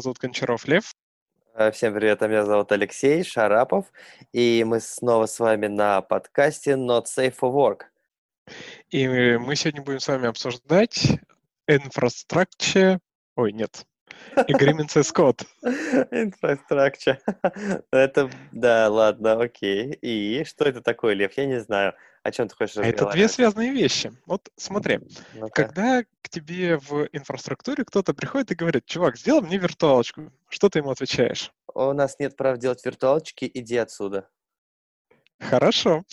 меня зовут Кончаров Лев. Э, всем привет, а меня зовут Алексей Шарапов, и мы снова с вами на подкасте Not Safe for Work. И мы сегодня будем с вами обсуждать инфраструктуре... Ой, нет, Agreements as Code. Инфраструктура. Это, да, ладно, окей. И что это такое, Лев? Я не знаю. О чем ты хочешь разговаривать? Это две связанные вещи. Вот смотри, ну когда к тебе в инфраструктуре кто-то приходит и говорит, чувак, сделай мне виртуалочку, что ты ему отвечаешь? У нас нет прав делать виртуалочки, иди отсюда. Хорошо.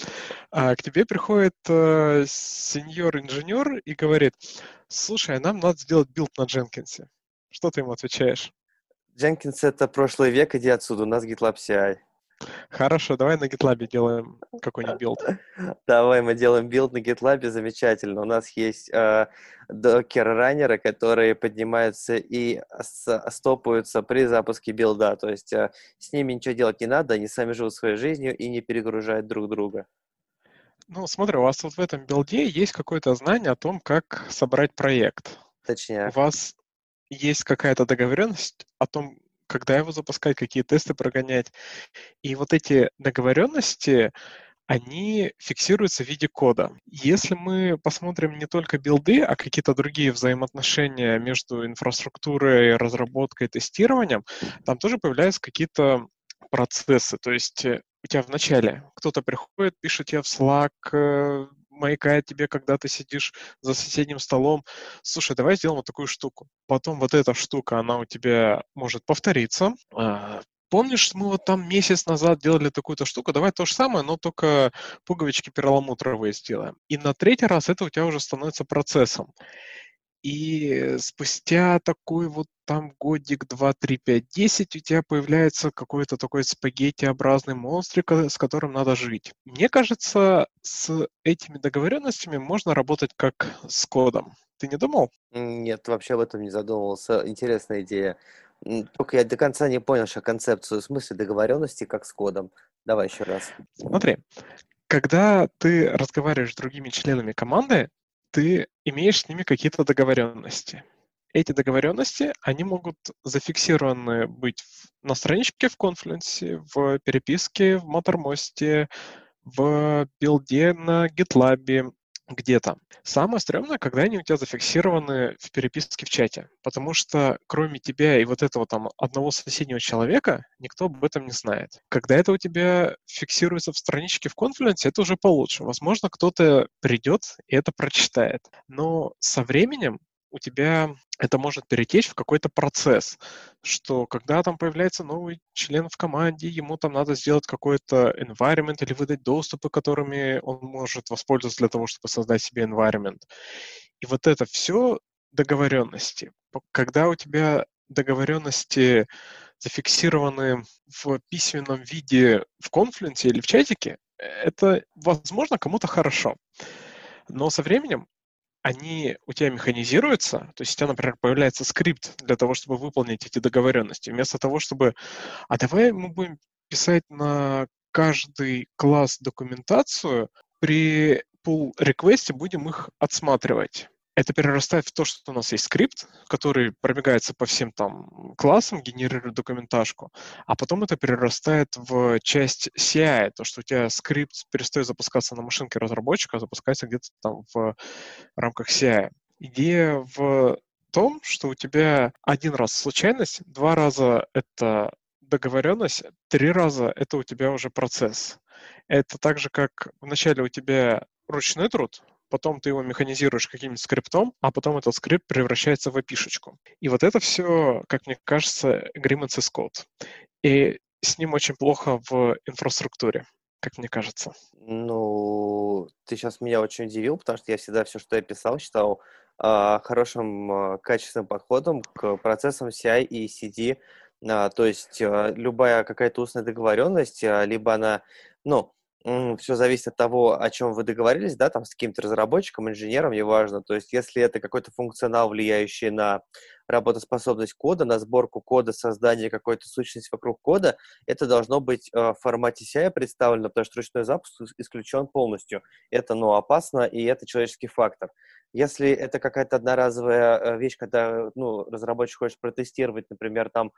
А к тебе приходит э, senior -инженер и говорит, слушай, а нам надо сделать build на Jenkins е. Что ты ему отвечаешь? Jenkins — это прошлый век, иди отсюда, у нас GitLab CI. Хорошо, давай на GitLab делаем какой-нибудь билд. Давай мы делаем билд на GitLab, замечательно. У нас есть э, докер-раннеры, которые поднимаются и стопаются при запуске билда. То есть э, с ними ничего делать не надо, они сами живут своей жизнью и не перегружают друг друга. Ну, смотри, у вас вот в этом билде есть какое-то знание о том, как собрать проект. Точнее. У вас есть какая-то договоренность о том, когда его запускать, какие тесты прогонять. И вот эти договоренности, они фиксируются в виде кода. Если мы посмотрим не только билды, а какие-то другие взаимоотношения между инфраструктурой, разработкой, тестированием, там тоже появляются какие-то процессы. То есть э, у тебя вначале кто-то приходит, пишет тебе в Slack, э, маякает тебе, когда ты сидишь за соседним столом. Слушай, давай сделаем вот такую штуку. Потом вот эта штука, она у тебя может повториться. А, помнишь, мы вот там месяц назад делали такую-то штуку, давай то же самое, но только пуговички перламутровые сделаем. И на третий раз это у тебя уже становится процессом. И спустя такой вот там годик, два, три, пять, десять у тебя появляется какой-то такой спагеттиобразный монстрик, с которым надо жить. Мне кажется, с этими договоренностями можно работать как с кодом. Ты не думал? Нет, вообще об этом не задумывался. Интересная идея. Только я до конца не понял, что концепцию, в смысле договоренности, как с кодом. Давай еще раз. Смотри, когда ты разговариваешь с другими членами команды, ты имеешь с ними какие-то договоренности. Эти договоренности, они могут зафиксированы быть на страничке в Confluence, в переписке, в Mattermost, в билде на GitLab, где-то. Самое стрёмное, когда они у тебя зафиксированы в переписке в чате, потому что кроме тебя и вот этого там одного соседнего человека никто об этом не знает. Когда это у тебя фиксируется в страничке в Confluence, это уже получше. Возможно, кто-то придет и это прочитает. Но со временем у тебя это может перетечь в какой-то процесс, что когда там появляется новый член в команде, ему там надо сделать какой-то environment или выдать доступы, которыми он может воспользоваться для того, чтобы создать себе environment. И вот это все договоренности. Когда у тебя договоренности зафиксированы в письменном виде в конфликте или в чатике, это, возможно, кому-то хорошо. Но со временем они у тебя механизируются, то есть у тебя, например, появляется скрипт для того, чтобы выполнить эти договоренности, вместо того, чтобы, а давай мы будем писать на каждый класс документацию, при pull реквесте будем их отсматривать это перерастает в то, что у нас есть скрипт, который пробегается по всем там классам, генерирует документашку, а потом это перерастает в часть CI, то, что у тебя скрипт перестает запускаться на машинке разработчика, а запускается где-то там в рамках CI. Идея в том, что у тебя один раз случайность, два раза это договоренность, три раза это у тебя уже процесс. Это так же, как вначале у тебя ручной труд, потом ты его механизируешь каким-нибудь скриптом, а потом этот скрипт превращается в опишечку. И вот это все, как мне кажется, agreements is code. И с ним очень плохо в инфраструктуре, как мне кажется. Ну, ты сейчас меня очень удивил, потому что я всегда все, что я писал, считал э, хорошим, э, качественным подходом к процессам CI и CD. Э, то есть э, любая какая-то устная договоренность, э, либо она, ну, все зависит от того, о чем вы договорились, да, там с каким-то разработчиком, инженером, неважно. То есть, если это какой-то функционал, влияющий на работоспособность кода, на сборку кода, создание какой-то сущности вокруг кода, это должно быть э, в формате CI представлено, потому что ручной запуск исключен полностью. Это, ну, опасно, и это человеческий фактор. Если это какая-то одноразовая э, вещь, когда ну, разработчик хочет протестировать, например, там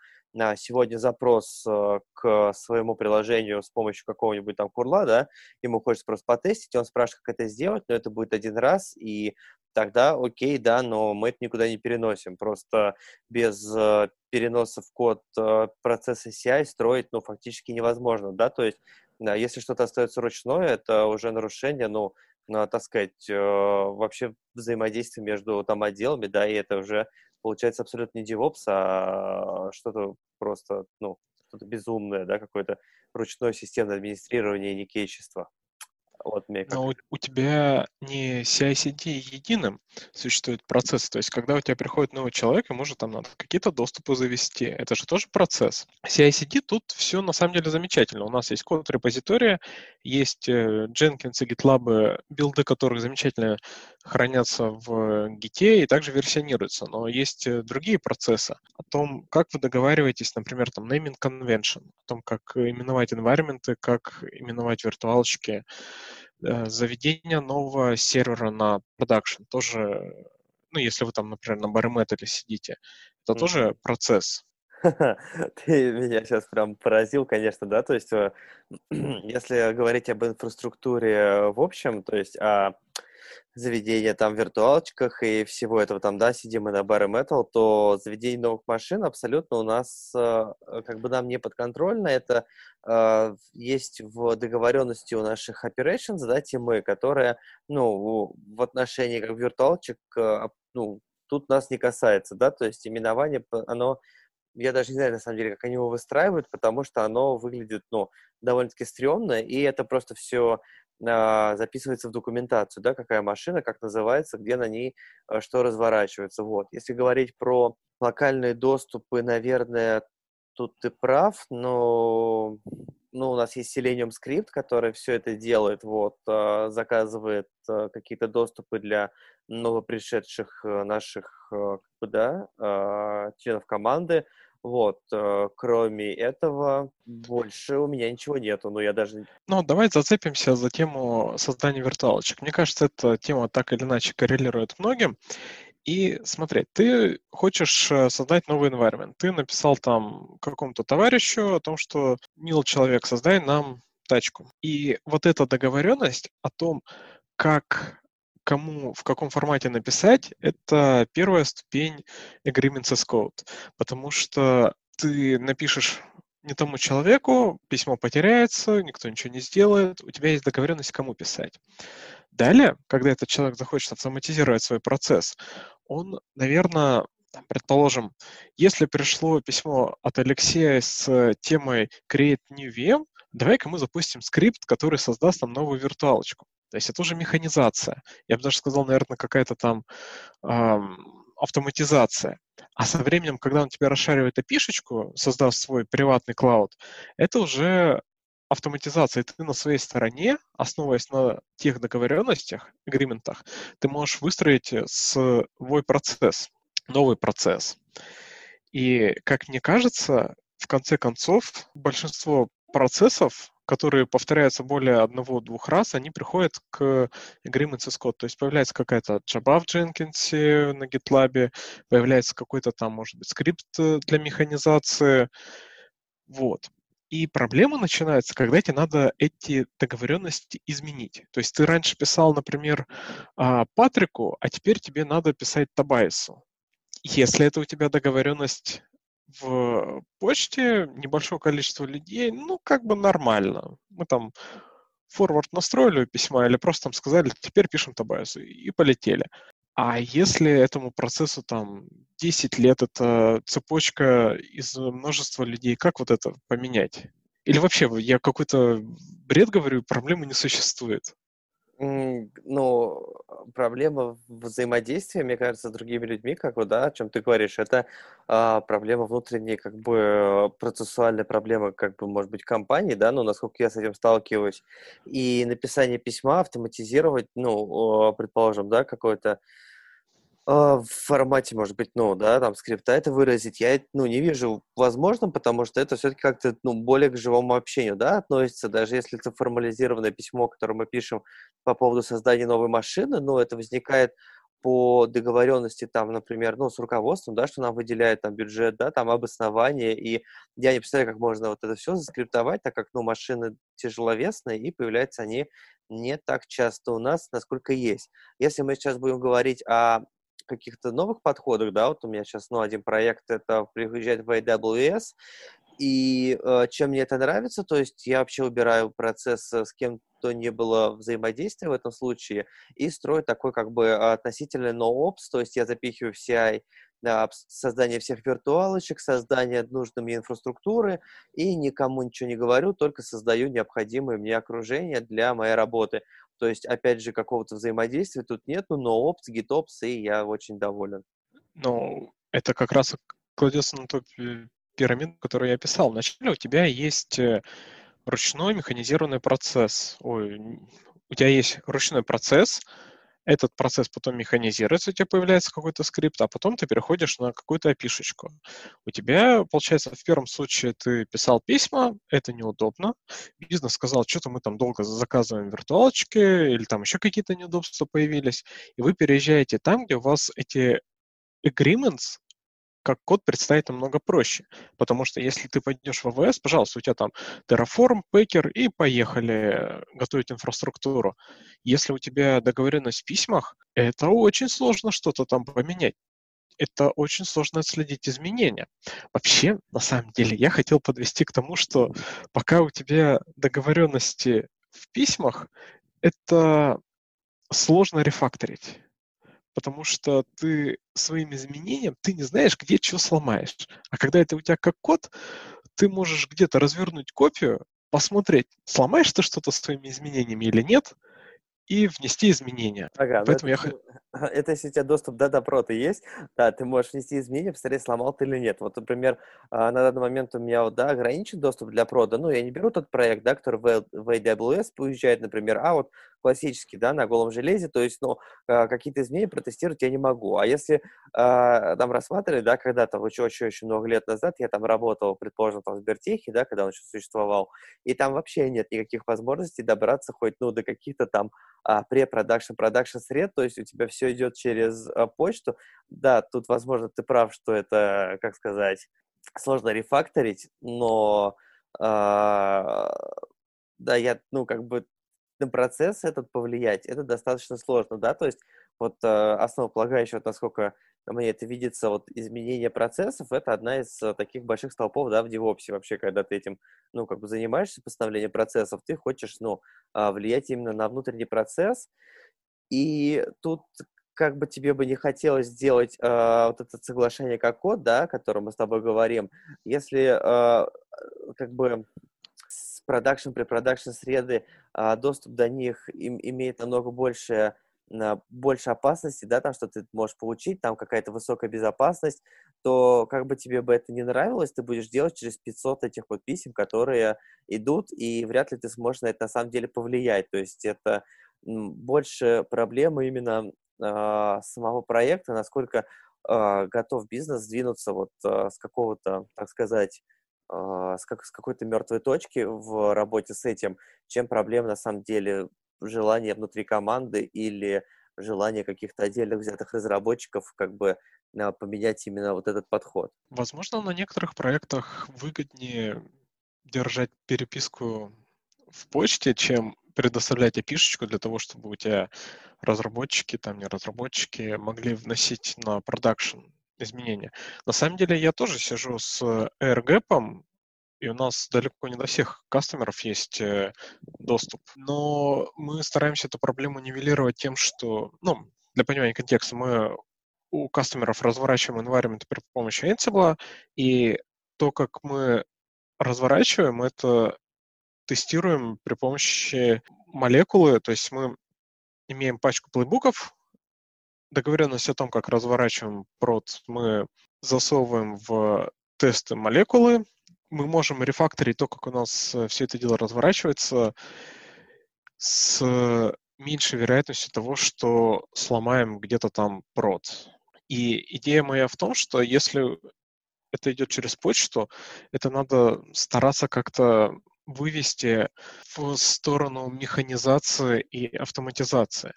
сегодня запрос э, к своему приложению с помощью какого-нибудь там курла, да, ему хочется просто потестить, он спрашивает, как это сделать, но это будет один раз, и тогда окей, да, но мы это никуда не переносим. Просто без э, переноса в код процесса CI строить, ну, фактически невозможно, да, то есть да, если что-то остается ручное, это уже нарушение, ну, на, так сказать, э, вообще взаимодействие между там отделами, да, и это уже получается абсолютно не DevOps, а что-то просто, ну, что-то безумное, да, какое-то ручное системное администрирование и никейчество. Вот мне Но у, у тебя не CI-CD единым существует процесс. То есть, когда у тебя приходит новый человек, ему же там надо какие-то доступы завести. Это же тоже процесс. CI-CD тут все на самом деле замечательно. У нас есть код репозитория, есть э, Jenkins и GitLab, билды которых замечательно хранятся в Git и также версионируются. Но есть э, другие процессы о том, как вы договариваетесь, например, там naming convention, о том, как именовать environment, как именовать виртуалочки, заведение нового сервера на продакшн тоже, ну, если вы там, например, на Bare сидите, это mm тоже процесс. Ты меня сейчас прям поразил, конечно, да, то есть э, если говорить об инфраструктуре в общем, то есть о заведения там в виртуалочках и всего этого там, да, сидим мы на Bare Metal, то заведение новых машин абсолютно у нас э, как бы нам не подконтрольно. Это э, есть в договоренности у наших operations, да, темы, которые, ну, в отношении как виртуалочек, ну, тут нас не касается, да, то есть именование, оно я даже не знаю, на самом деле, как они его выстраивают, потому что оно выглядит, ну, довольно-таки стрёмно, и это просто все а, записывается в документацию, да, какая машина, как называется, где на ней а, что разворачивается. Вот. Если говорить про локальные доступы, наверное, тут ты прав, но ну, у нас есть Selenium Script, который все это делает, вот, а, заказывает какие-то доступы для новопришедших наших, как бы, да, членов команды, вот, э, кроме этого, больше у меня ничего нету, но я даже... Ну, давай зацепимся за тему создания виртуалочек. Мне кажется, эта тема так или иначе коррелирует многим. И смотри, ты хочешь э, создать новый environment. Ты написал там какому-то товарищу о том, что, мил человек, создай нам тачку. И вот эта договоренность о том, как кому в каком формате написать, это первая ступень agreements as code, потому что ты напишешь не тому человеку, письмо потеряется, никто ничего не сделает, у тебя есть договоренность, кому писать. Далее, когда этот человек захочет автоматизировать свой процесс, он, наверное, предположим, если пришло письмо от Алексея с темой create new VM, давай-ка мы запустим скрипт, который создаст нам новую виртуалочку. То есть это уже механизация. Я бы даже сказал, наверное, какая-то там эм, автоматизация. А со временем, когда он тебе расшаривает api создав свой приватный клауд, это уже автоматизация. И ты на своей стороне, основываясь на тех договоренностях, агриментах, ты можешь выстроить свой процесс, новый процесс. И, как мне кажется, в конце концов, большинство процессов которые повторяются более одного-двух раз, они приходят к agreements as code. То есть появляется какая-то Java в Jenkins на GitLab, появляется какой-то там, может быть, скрипт э, для механизации. Вот. И проблема начинается, когда тебе надо эти договоренности изменить. То есть ты раньше писал, например, а, Патрику, а теперь тебе надо писать Табайсу. Если это у тебя договоренность в почте небольшое количество людей, ну, как бы нормально. Мы там форвард настроили письма или просто там сказали, теперь пишем Табайсу, и полетели. А если этому процессу там 10 лет, это цепочка из множества людей, как вот это поменять? Или вообще, я какой-то бред говорю, проблемы не существует? Ну, проблема взаимодействия, мне кажется, с другими людьми, как вот, да, о чем ты говоришь, это а, проблема внутренней, как бы, процессуальная проблема, как бы, может быть, компании, да, ну, насколько я с этим сталкиваюсь. И написание письма автоматизировать, ну, предположим, да, какое-то А, в формате, может быть, ну, да, там, скрипта это выразить, я, ну, не вижу возможным, потому что это все-таки как-то, ну, более к живому общению, да, относится, даже если это формализированное письмо, которое мы пишем по поводу создания новой машины, ну, это возникает по договоренности там, например, ну, с руководством, да, что нам выделяет там бюджет, да, там обоснование, и я не представляю, как можно вот это все заскриптовать, так как, ну, машины тяжеловесные, и появляются они не так часто у нас, насколько есть. Если мы сейчас будем говорить о каких-то новых подходах, да, вот у меня сейчас, ну, один проект, это приезжать в AWS, и э, чем мне это нравится, то есть я вообще убираю процесс с кем-то не было взаимодействия в этом случае и строю такой как бы относительно no-ops, то есть я запихиваю в CI да, создание всех виртуалочек, создание нужной мне инфраструктуры и никому ничего не говорю, только создаю необходимое мне окружение для моей работы. То есть, опять же, какого-то взаимодействия тут нет, но опс, гитопс, и я очень доволен. Ну, это как раз кладется на ту пирамиду, которую я описал. Вначале у тебя есть э, ручной механизированный процесс. Ой, у тебя есть ручной процесс, этот процесс потом механизируется, у тебя появляется какой-то скрипт, а потом ты переходишь на какую-то опишечку. У тебя, получается, в первом случае ты писал письма, это неудобно. Бизнес сказал, что-то мы там долго заказываем виртуалочки, или там еще какие-то неудобства появились, и вы переезжаете там, где у вас эти agreements как код представить намного проще. Потому что если ты пойдешь в AWS, пожалуйста, у тебя там Terraform, Packer и поехали готовить инфраструктуру. Если у тебя договоренность в письмах, это очень сложно что-то там поменять это очень сложно отследить изменения. Вообще, на самом деле, я хотел подвести к тому, что пока у тебя договоренности в письмах, это сложно рефакторить потому что ты своим изменением, ты не знаешь, где что сломаешь. А когда это у тебя как код, ты можешь где-то развернуть копию, посмотреть, сломаешь ты что-то своими изменениями или нет, и внести изменения. Ага, Поэтому это, я... это если у тебя доступ до допрота есть, да, ты можешь внести изменения, посмотреть, сломал ты или нет. Вот, например, а, на данный момент у меня, да, ограничен доступ для прода, ну, я не беру тот проект, да, который в, в AWS уезжает, например, а вот классический, да, на голом железе, то есть, ну, а, какие-то изменения протестировать я не могу. А если э, там рассматривать, да, когда-то, очень-очень много лет назад я там работал, предположим, там в Сбертехе, да, когда он еще существовал, и там вообще нет никаких возможностей добраться хоть, ну, до каких-то там а, препродакшн, продакшн сред, то есть у тебя все идет через а, почту. Да, тут, возможно, ты прав, что это, как сказать, сложно рефакторить, но а, да, я, ну, как бы на процесс этот повлиять, это достаточно сложно, да, то есть вот э, основополагающее, вот насколько мне это видится, вот изменение процессов, это одна из э, таких больших столпов, да, в DevOps вообще, когда ты этим, ну, как бы занимаешься постановлением процессов, ты хочешь, ну, э, влиять именно на внутренний процесс, и тут как бы тебе бы не хотелось сделать э, вот это соглашение как код, да, о котором мы с тобой говорим, если э, как бы продакшн, препродакшн среды, а, доступ до них им, имеет намного больше, больше опасности, да, там, что ты можешь получить, там какая-то высокая безопасность, то как бы тебе бы это не нравилось, ты будешь делать через 500 этих вот писем, которые идут, и вряд ли ты сможешь на это на самом деле повлиять. То есть это больше проблема именно э, самого проекта, насколько э, готов бизнес сдвинуться вот э, с какого-то, так сказать, а, с, как, с какой-то мертвой точки в работе с этим, чем проблема на самом деле желание внутри команды или желание каких-то отдельных взятых разработчиков как бы поменять именно вот этот подход. Возможно, на некоторых проектах выгоднее держать переписку в почте, чем предоставлять опишечку для того, чтобы у тебя разработчики, там не разработчики, могли вносить на продакшн изменения. На самом деле я тоже сижу с AirGap, и у нас далеко не до всех кастомеров есть э, доступ. Но мы стараемся эту проблему нивелировать тем, что, ну, для понимания контекста, мы у кастомеров разворачиваем environment при помощи Ansible, и то, как мы разворачиваем, это тестируем при помощи молекулы, то есть мы имеем пачку плейбуков, договоренность о том, как разворачиваем прод, мы засовываем в тесты молекулы, мы можем рефакторить то, как у нас э, все это дело разворачивается, с меньшей вероятностью того, что сломаем где-то там прод. И идея моя в том, что если это идет через почту, это надо стараться как-то вывести в сторону механизации и автоматизации.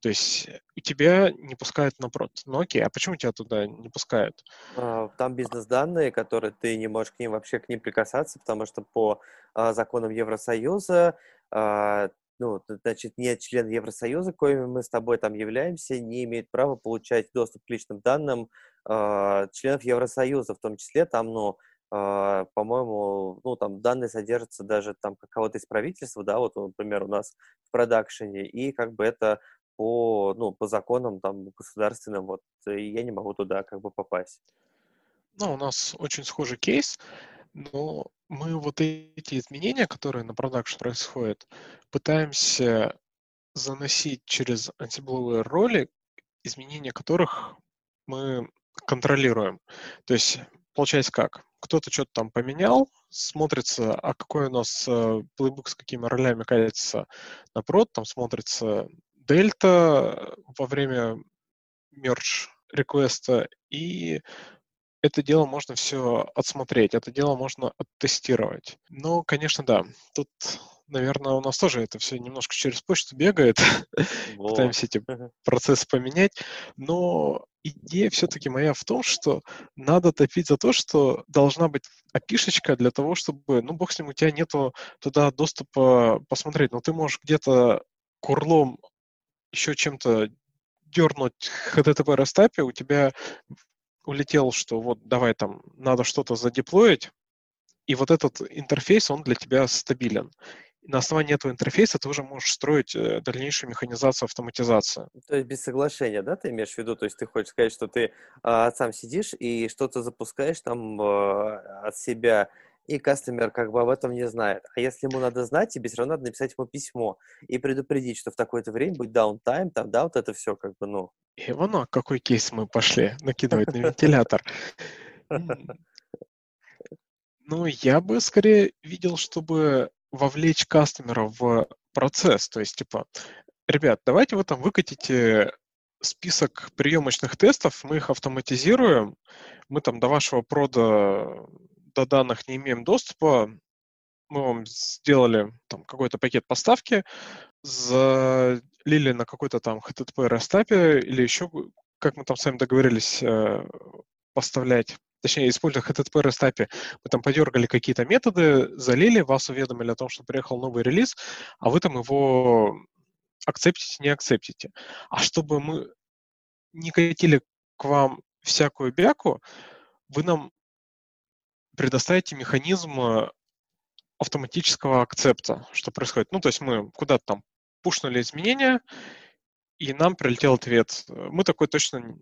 То есть у тебя не пускают напрот Nokia, а почему тебя туда не пускают? А, там бизнес-данные, которые ты не можешь к ним вообще к ним прикасаться, потому что по а, законам Евросоюза а, ну, значит, не член Евросоюза, коим мы с тобой там являемся, не имеет права получать доступ к личным данным э, членов Евросоюза, в том числе там, ну, по-моему, ну, там данные содержатся даже там какого-то из правительства, да, вот, например, у нас в продакшене, и как бы это по, ну, по законам там государственным, вот, я не могу туда как бы попасть. Ну, у нас очень схожий кейс, но мы вот эти изменения, которые на продакшн происходят, пытаемся заносить через антибловые роли, изменения которых мы контролируем. То есть получается как? Кто-то что-то там поменял, смотрится, а какой у нас э, плейбук с какими ролями катится на прод, там смотрится дельта во время мерч реквеста и это дело можно все отсмотреть, это дело можно оттестировать. Но, конечно, да, тут, наверное, у нас тоже это все немножко через почту бегает, пытаемся эти процессы поменять, но идея все-таки моя в том, что надо топить за то, что должна быть опишечка для того, чтобы, ну, бог с ним, у тебя нету туда доступа посмотреть, но ты можешь где-то курлом еще чем-то дернуть HTTP растапе, у тебя улетел, что вот давай там надо что-то задеплоить, и вот этот интерфейс, он для тебя стабилен. И на основании этого интерфейса ты уже можешь строить э, дальнейшую механизацию, автоматизацию. То есть без соглашения, да, ты имеешь в виду? То есть ты хочешь сказать, что ты а, сам сидишь и что-то запускаешь там а, от себя, и кастомер как бы об этом не знает. А если ему надо знать, тебе все равно надо написать ему письмо и предупредить, что в такое-то время будет даунтайм, там, да, вот это все как бы, ну, и вон, а какой кейс мы пошли накидывать на вентилятор. Ну, я бы скорее видел, чтобы вовлечь кастомера в процесс. То есть, типа, ребят, давайте вы там выкатите список приемочных тестов, мы их автоматизируем, мы там до вашего прода, до данных не имеем доступа, мы вам сделали там какой-то пакет поставки, залили на какой-то там HTTP растапе или еще, как мы там с вами договорились, э, поставлять точнее, используя HTTP рестапе, мы там подергали какие-то методы, залили, вас уведомили о том, что приехал новый релиз, а вы там его акцептите, не акцептите. А чтобы мы не катили к вам всякую бяку, вы нам предоставите механизм э, автоматического акцепта, что происходит. Ну, то есть мы куда-то там пушнули изменения, и нам прилетел ответ. Мы такой точно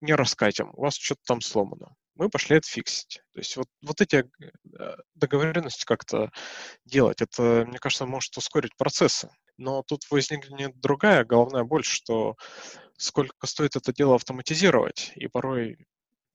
не раскатим, у вас что-то там сломано. Мы пошли это фиксить. То есть вот, вот эти э, договоренности как-то делать, это, мне кажется, может ускорить процессы. Но тут возникнет другая головная боль, что сколько стоит это дело автоматизировать, и порой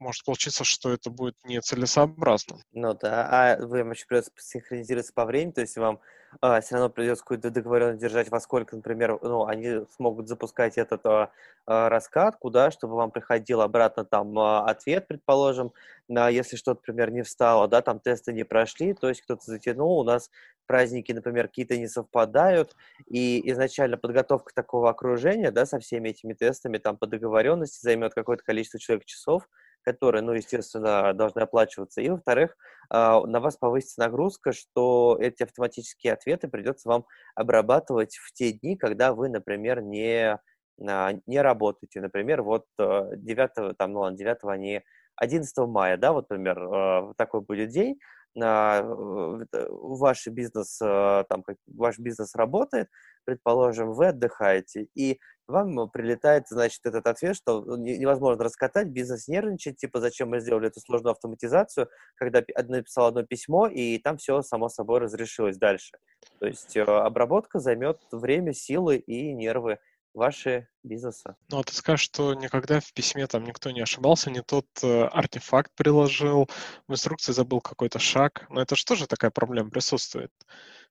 может получиться, что это будет нецелесообразно. Ну да, а вам еще придется синхронизироваться по времени, то есть вам а, все равно придется какую-то договоренность держать, во сколько, например, ну, они смогут запускать этот а, а, раскат, куда, чтобы вам приходил обратно там ответ, предположим, на, если что-то, например, не встало, да, там тесты не прошли, то есть кто-то затянул, у нас праздники, например, какие-то не совпадают, и изначально подготовка такого окружения, да, со всеми этими тестами, там, по договоренности займет какое-то количество человек часов, которые, ну, естественно, должны оплачиваться. И, во-вторых, а, на вас повысится нагрузка, что эти автоматические ответы придется вам обрабатывать в те дни, когда вы, например, не, а, не работаете. Например, вот 9, э, там, ну ладно, 9, а не 11 мая, да, вот, например, такой будет день, ваш бизнес, там, ваш бизнес работает, предположим, вы отдыхаете, и вам прилетает, значит, этот ответ, что ну, невозможно раскатать, бизнес нервничает, типа, зачем мы сделали эту сложную автоматизацию, когда написал одно письмо, и там все само собой разрешилось дальше. То есть э, обработка займет время, силы и нервы ваши бизнеса. Ну, а ты скажешь, что никогда в письме там никто не ошибался, не тот э, артефакт приложил, в инструкции забыл какой-то шаг. Но это же тоже такая проблема присутствует.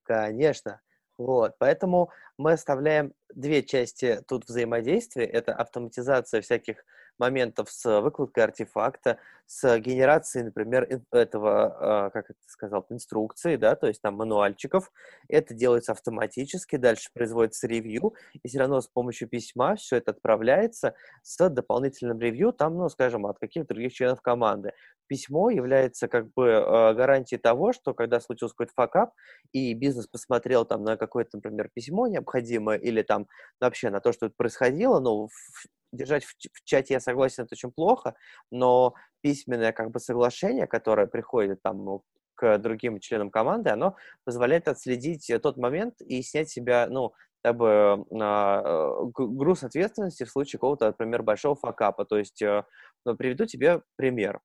Конечно. Вот, поэтому мы оставляем две части тут взаимодействия. Это автоматизация всяких моментов с выкладкой артефакта, с генерацией, например, этого, а, как это сказал, инструкции, да, то есть там мануальчиков. Это делается автоматически, дальше производится ревью, и все равно с помощью письма все это отправляется с дополнительным ревью, там, ну, скажем, от каких-то других членов команды. Письмо является как бы а, гарантией того, что когда случился какой-то факап, и бизнес посмотрел там на какое-то, например, письмо необходимое, или там вообще на то, что происходило, ну, держать в, в чате, я согласен, это очень плохо, но письменное как бы соглашение, которое приходит там ну, к другим членам команды, оно позволяет отследить тот момент и снять себя, ну, как бы э, груз ответственности в случае какого-то, например, большого факапа. То есть, э, ну, приведу тебе пример.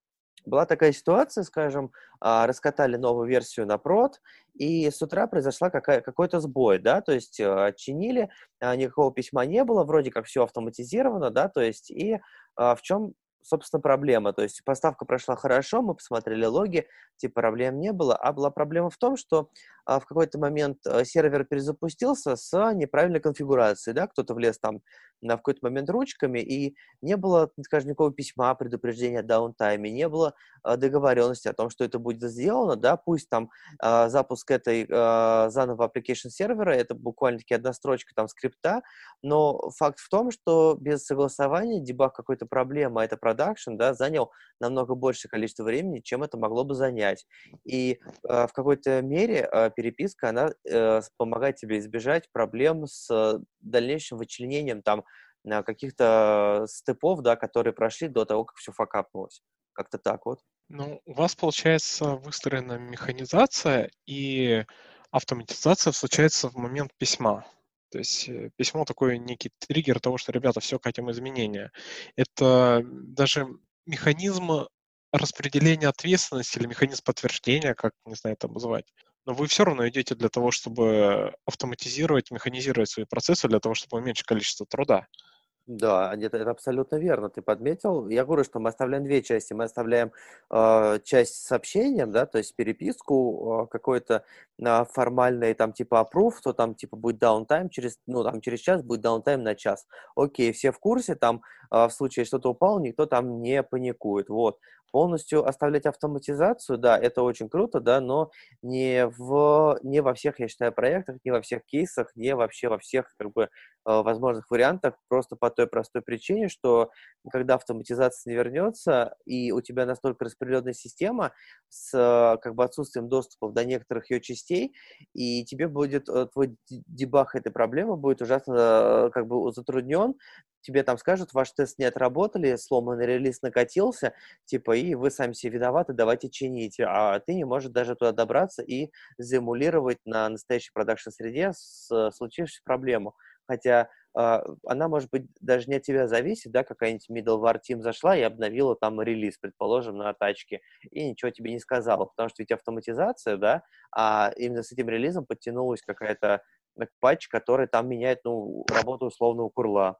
Была такая ситуация, скажем, а, раскатали новую версию на прод, и с утра произошла какая, какой-то сбой, да, то есть а, чинили, а, никакого письма не было, вроде как все автоматизировано, да, то есть и в чем собственно, проблема. То есть поставка прошла хорошо, мы посмотрели логи, типа проблем не было, а была проблема в том, что а, в какой-то момент а, сервер перезапустился с неправильной конфигурацией, да, кто-то влез там на какой-то момент ручками, и не было, скажем, никакого письма, предупреждения о даунтайме, не было а, договоренности о том, что это будет сделано, да, пусть там а, запуск этой а, заново application сервера, это буквально-таки одна строчка там скрипта, но факт в том, что без согласования дебаг какой-то проблемы, а это продакшн, да, занял намного большее количество времени, чем это могло бы занять. И э, в какой-то мере э, переписка, она э, помогает тебе избежать проблем с дальнейшим вычленением там каких-то степов, да, которые прошли до того, как все факапнулось. Как-то так вот. Ну, у вас, получается, выстроена механизация, и автоматизация случается в момент письма. То есть э, письмо такой некий триггер того, что, ребята, все, хотим изменения. Это даже механизм распределения ответственности или механизм подтверждения, как, не знаю, это называть. Но вы все равно идете для того, чтобы автоматизировать, механизировать свои процессы, для того, чтобы уменьшить количество труда. Да, это, это абсолютно верно, ты подметил. Я говорю, что мы оставляем две части. Мы оставляем э, часть с сообщением, да, то есть переписку, э, какой-то э, формальный там типа approve, то там типа будет downtime через, ну там через час будет downtime на час. Окей, все в курсе, там э, в случае что-то упало, никто там не паникует. Вот полностью оставлять автоматизацию, да, это очень круто, да, но не, в, не во всех, я считаю, проектах, не во всех кейсах, не вообще во всех, как бы, возможных вариантах, просто по той простой причине, что когда автоматизация не вернется, и у тебя настолько распределенная система с, как бы, отсутствием доступа до некоторых ее частей, и тебе будет, э, твой дебаг этой проблемы будет ужасно, как бы, затруднен, тебе там скажут, ваш тест не отработали, сломанный релиз накатился, типа, и вы сами себе виноваты, давайте чините, а ты не можешь даже туда добраться и заэмулировать на настоящей продакшн-среде случившуюся проблему. Хотя э, она, может быть, даже не от тебя зависит, да, какая-нибудь middleware team зашла и обновила там релиз, предположим, на тачке, и ничего тебе не сказала, потому что ведь автоматизация, да, а именно с этим релизом подтянулась какая-то патч, который там меняет, ну, работу условного курла.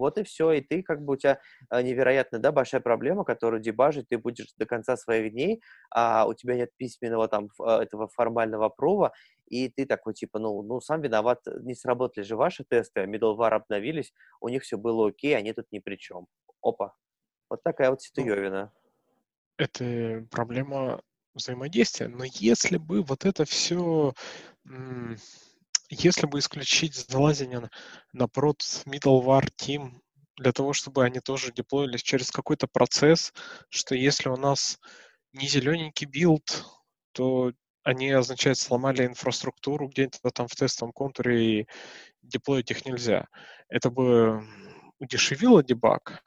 Вот и все, и ты как бы у тебя а, невероятно, да, большая проблема, которую дебажить ты будешь до конца своих дней, а у тебя нет письменного там а, этого формального прова, и ты такой типа, ну, ну сам виноват, не сработали же ваши тесты, а middleware обновились, у них все было окей, они тут ни при чем. Опа. Вот такая вот ну, ситуевина. Это проблема взаимодействия. Но если бы вот это все если бы исключить залазение на, prod middleware team для того, чтобы они тоже деплоились через какой-то процесс, что если у нас не зелененький билд, то они, означает, сломали инфраструктуру где-то там в тестовом контуре и деплоить их нельзя. Это бы удешевило дебаг,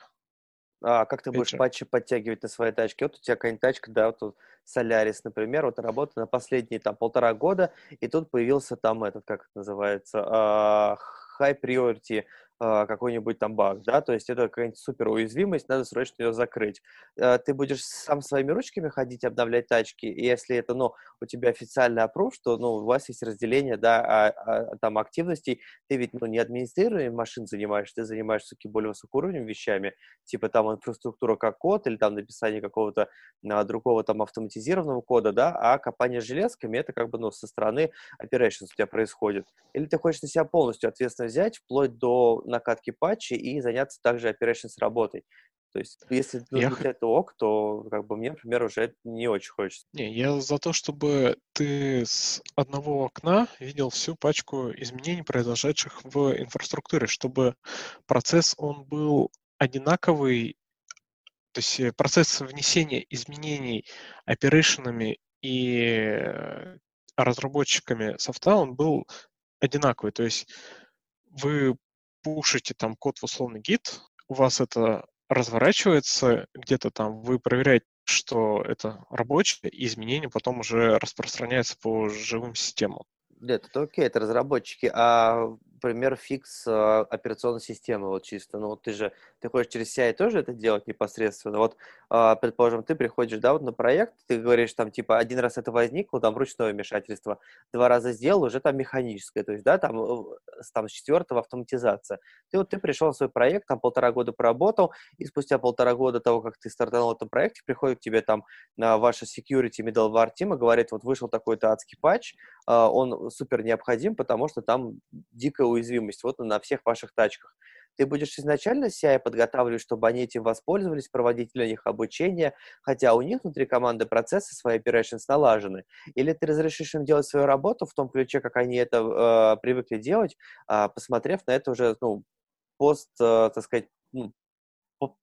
а как ты будешь же. патчи подтягивать на своей тачке? Вот у тебя какая-нибудь тачка, да, вот тут Solaris, например, вот работа на последние там полтора года, и тут появился там этот, как это называется, uh, High Priority а, какой-нибудь там баг, да, то есть это какая-нибудь супер уязвимость, надо срочно ее закрыть. А, ты будешь сам своими ручками ходить, обновлять тачки, и если это, ну, у тебя официальный опруф, что, ну, у вас есть разделение, да, а, а, там активностей, ты ведь, ну, не администрируем машин занимаешься, ты занимаешься такими более высокоуровневыми вещами, типа там инфраструктура как код или там написание какого-то а, другого там автоматизированного кода, да, а копание железками это как бы, ну, со стороны operations у тебя происходит. Или ты хочешь на себя полностью ответственность взять, вплоть до накатки патчей и заняться также operations работой. То есть, если ну, Я это ок, то как бы мне, например, уже не очень хочется. Не, я за то, чтобы ты с одного окна видел всю пачку изменений, произошедших в инфраструктуре, чтобы процесс, он был одинаковый, то есть э, процесс внесения изменений оперейшенами и разработчиками софта, он был одинаковый. То есть вы пушите там код в условный гид, у вас это разворачивается где-то там, вы проверяете, что это рабочее, и изменения потом уже распространяются по живым системам. Нет, это окей, это разработчики. А пример фикс э, операционной системы, вот чисто. Ну, ты же, ты хочешь через CI тоже это делать непосредственно. Вот, э, предположим, ты приходишь, да, вот на проект, ты говоришь, там, типа, один раз это возникло, там, ручное вмешательство, два раза сделал, уже там механическое, то есть, да, там, там, с четвертого автоматизация. Ты вот, ты пришел на свой проект, там, полтора года поработал, и спустя полтора года того, как ты стартанул в этом проекте, приходит к тебе там на ваша security middleware team и говорит, вот вышел такой-то адский патч, он супер необходим, потому что там дикая уязвимость вот на всех ваших тачках. Ты будешь изначально CI подготавливать, чтобы они этим воспользовались, проводить для них обучение, хотя у них внутри команды процессы, свои operations налажены. Или ты разрешишь им делать свою работу в том ключе, как они это э, привыкли делать, э, посмотрев на это уже, ну, пост, э, так сказать, ну,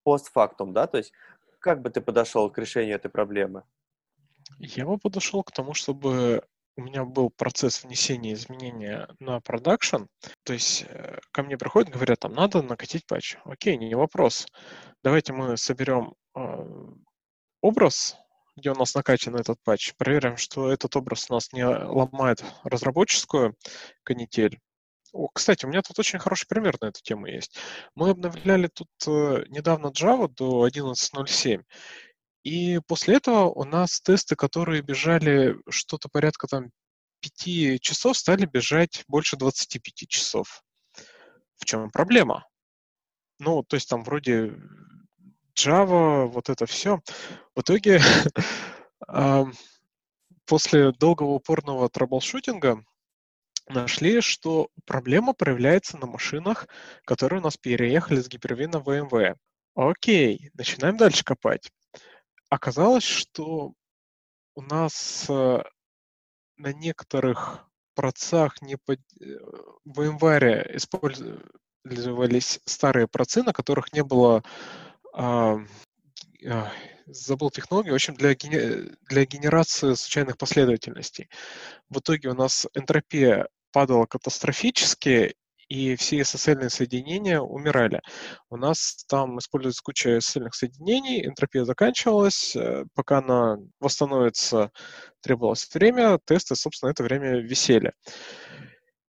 постфактум, да, то есть как бы ты подошел к решению этой проблемы? Я бы подошел к тому, чтобы у меня был процесс внесения изменения на продакшн, то есть э, ко мне приходят, говорят, там, надо накатить патч. Окей, не вопрос. Давайте мы соберем э, образ, где у нас накачан этот патч, проверим, что этот образ у нас не ломает разработческую канитель. О, кстати, у меня тут очень хороший пример на эту тему есть. Мы обновляли тут э, недавно Java до 11.07, и после этого у нас тесты, которые бежали что-то порядка там 5 часов, стали бежать больше 25 часов. В чем проблема? Ну, то есть там вроде Java, вот это все. В итоге после долгого упорного траблшутинга нашли, что проблема проявляется на машинах, которые у нас переехали с гипервина в VMware. Окей, начинаем дальше копать оказалось, что у нас э, на некоторых процессах не под... Э, в январе использовались старые процы, на которых не было а, а, забыл технологию, в общем, для, гене... для генерации случайных последовательностей. В итоге у нас энтропия падала катастрофически, и все SSL соединения умирали. У нас там используется куча SSL соединений, энтропия заканчивалась, э, пока она восстановится, требовалось время, тесты, собственно, это время висели.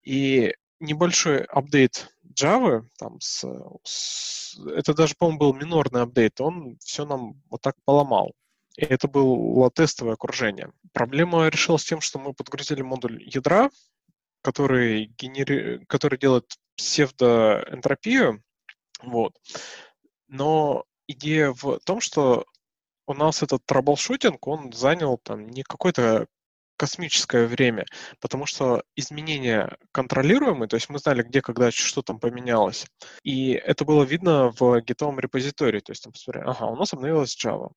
И небольшой апдейт Java, там с, с, это даже, по-моему, был минорный апдейт, он все нам вот так поломал. И это было тестовое окружение. Проблема решилась тем, что мы подгрузили модуль ядра, который, генери... который делает псевдоэнтропию, вот. Но идея в том, что у нас этот траблшутинг, он занял там не какое-то космическое время, потому что изменения контролируемые, то есть мы знали, где, когда, что там поменялось. И это было видно в гитовом репозитории, то есть там посмотрели, ага, у нас обновилась Java.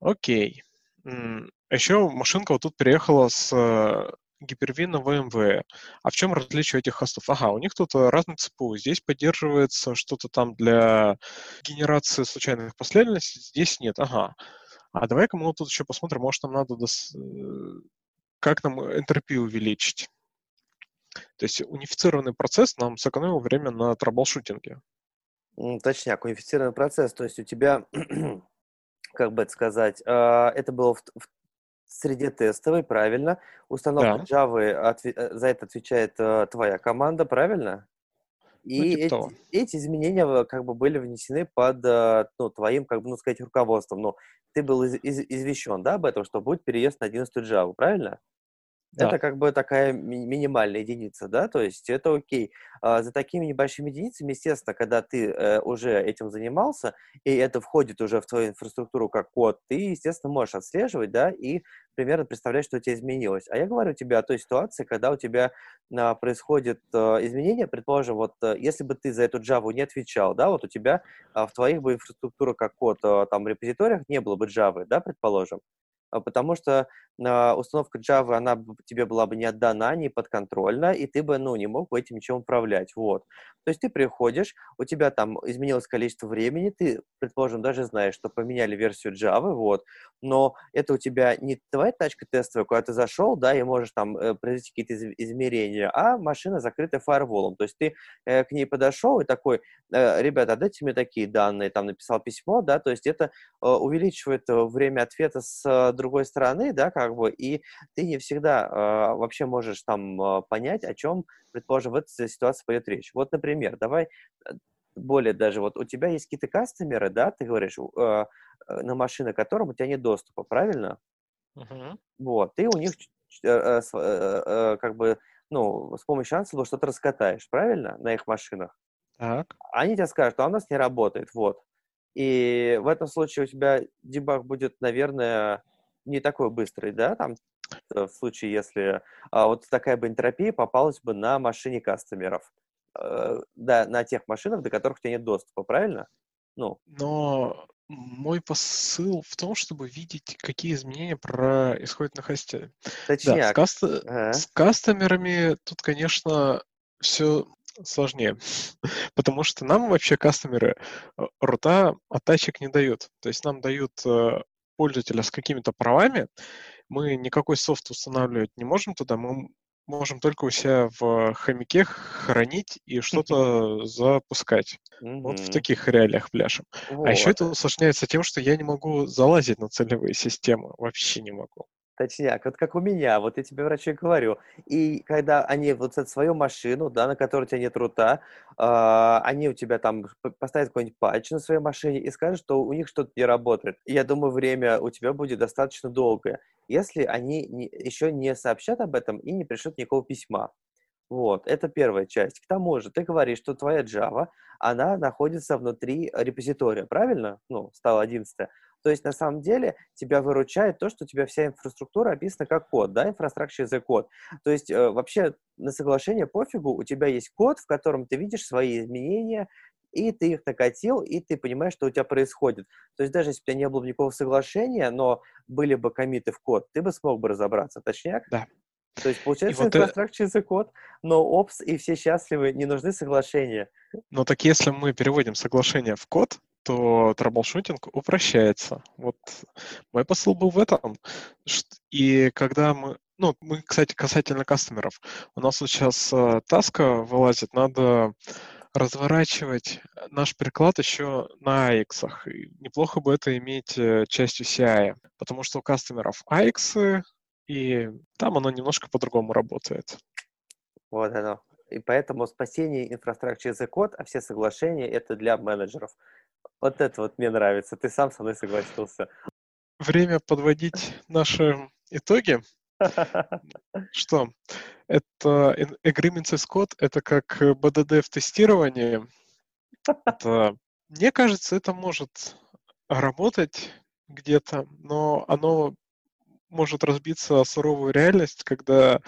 Окей. А еще машинка вот тут приехала с гипервина VMware. А в чем различие этих хостов? Ага, у них тут э, разный ЦПУ. Здесь поддерживается что-то там для генерации случайных последовательностей, здесь нет. Ага. А давай-ка мы тут еще посмотрим, может, нам надо дос... Э, как нам энтропию увеличить. То есть унифицированный процесс нам сэкономил время на траблшутинге. Точняк, унифицированный процесс. То есть у тебя, как бы это сказать, а, это было в, в среде тестовой, правильно. Установка да. Java отве- э, за это отвечает э, твоя команда, правильно? И ну, типа эти, эти изменения как бы были внесены под э, ну, твоим, как бы, ну, сказать, руководством. Ну, ты был из, из, извещен, да, об этом, что будет переезд на 11 Java, правильно? Да. Это как бы такая ми- минимальная единица, да, то есть это окей. А за такими небольшими единицами, естественно, когда ты э, уже этим занимался, и это входит уже в твою инфраструктуру как код, ты, естественно, можешь отслеживать, да, и примерно представлять, что у тебя изменилось. А я говорю тебе о той ситуации, когда у тебя а, происходит а, изменение, предположим, вот а, если бы ты за эту Java не отвечал, да, вот у тебя а, в твоих бы инфраструктурах как код, а, там, репозиториях не было бы Java, да, предположим, потому что э, установка Java, она тебе была бы не отдана, не подконтрольна, и ты бы, ну, не мог бы этим ничем управлять, вот. То есть ты приходишь, у тебя там изменилось количество времени, ты, предположим, даже знаешь, что поменяли версию Java, вот, но это у тебя не твоя тачка тестовая, куда ты зашел, да, и можешь там э, произвести какие-то из- измерения, а машина закрыта фаерволом, то есть ты э, к ней подошел и такой, э, ребята, дайте мне такие данные, там написал письмо, да, то есть это э, увеличивает э, время ответа с э, другой стороны, да, как бы, и ты не всегда э, вообще можешь там э, понять, о чем, предположим, в этой ситуации пойдет речь. Вот, например, давай э, более даже, вот у тебя есть какие-то кастомеры, да, ты говоришь, э, на машины которым у тебя нет доступа, правильно? Uh-huh. Вот, ты у них э, э, э, как бы, ну, с помощью Ansible что-то раскатаешь, правильно, на их машинах? Так. Они тебе скажут, а у нас не работает, вот. И в этом случае у тебя дебаг будет, наверное, не такой быстрый, да, там, э, в случае, если а, вот такая бы энтропия попалась бы на машине кастомеров, э, да, на тех машинах, до которых у тебя нет доступа, правильно? Ну. Но мой посыл в том, чтобы видеть, какие изменения происходят на хосте. Точнее. Да, с, каст... ага. с кастомерами тут, конечно, все сложнее, потому что нам вообще кастомеры э, рута от тачек не дают. То есть нам дают пользователя с какими-то правами, мы никакой софт устанавливать не можем туда, мы можем только у себя в хомяке хранить и что-то запускать. Вот в таких реалиях пляшем. А еще это усложняется тем, что я не могу залазить на целевые системы. Вообще не могу. Точняк, вот как у меня, вот я тебе, врачу, говорю. И когда они вот свою машину, да, на которой у тебя нет рута, э, они у тебя там поставят какой-нибудь патч на своей машине и скажут, что у них что-то не работает. Я думаю, время у тебя будет достаточно долгое, если они не, еще не сообщат об этом и не пришлют никакого письма. Вот, это первая часть. К тому же, ты говоришь, что твоя Java, она находится внутри репозитория, правильно? Ну, стала 11 то есть, на самом деле, тебя выручает то, что у тебя вся инфраструктура описана как код, да, infrastructure as a код. То есть, э, вообще, на соглашение пофигу, у тебя есть код, в котором ты видишь свои изменения, и ты их накатил, и ты понимаешь, что у тебя происходит. То есть даже если бы у тебя не было никакого соглашения, но были бы комиты в код, ты бы смог бы разобраться, точнее? Да. То есть получается вот infrastructure as a code, NoOps и все счастливы, не нужны соглашения. Но так если мы переводим соглашение в код, то траблшутинг упрощается. Вот мой посыл был в этом. И когда мы, ну, мы, кстати, касательно кастомеров, у нас сейчас э, таска вылазит, надо разворачивать наш приклад еще на AX. И неплохо бы это иметь э, частью CI, потому что у кастомеров AX, и там оно немножко по-другому работает. Вот оно. И поэтому спасение инфраструктуры за код, а все соглашения это для менеджеров. Вот это вот мне нравится. Ты сам со мной согласился. Время подводить наши итоги. Что? Это Agreements as Code, это как BDD в тестировании. Это, мне кажется, это может работать где-то, но оно может разбиться о суровую реальность, когда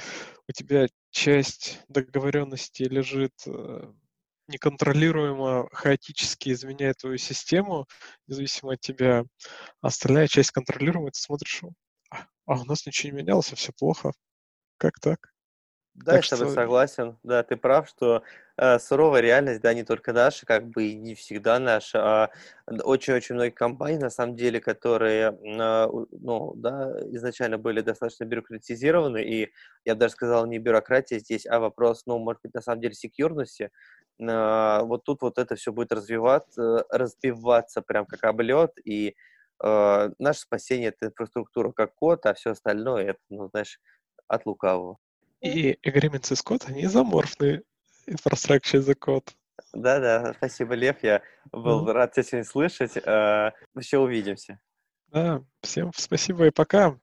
у тебя часть договоренности лежит э, неконтролируемо хаотически изменяет твою систему, независимо от тебя, а остальная часть контролируемая, ты смотришь, а, а у нас ничего не менялось, а все плохо. Как так? Да, так я с тобой что... согласен. Да, ты прав, что э, суровая реальность, да, не только наша, как бы и не всегда наша, а очень-очень многие компании, на самом деле, которые, э, ну, да, изначально были достаточно бюрократизированы, и я бы даже сказал, не бюрократия здесь, а вопрос, ну, может быть, на самом деле, секьюрности, вот тут вот это все будет развиваться, разбиваться прям как облет, и э, наше спасение — это инфраструктура как код, а все остальное — это, ну, знаешь, от лукавого. И agreements из код, они изоморфные. Infrastructure as a code. Да-да, спасибо, Лев. Я был mm. рад тебя сегодня слышать. Еще увидимся. Да, всем спасибо и пока.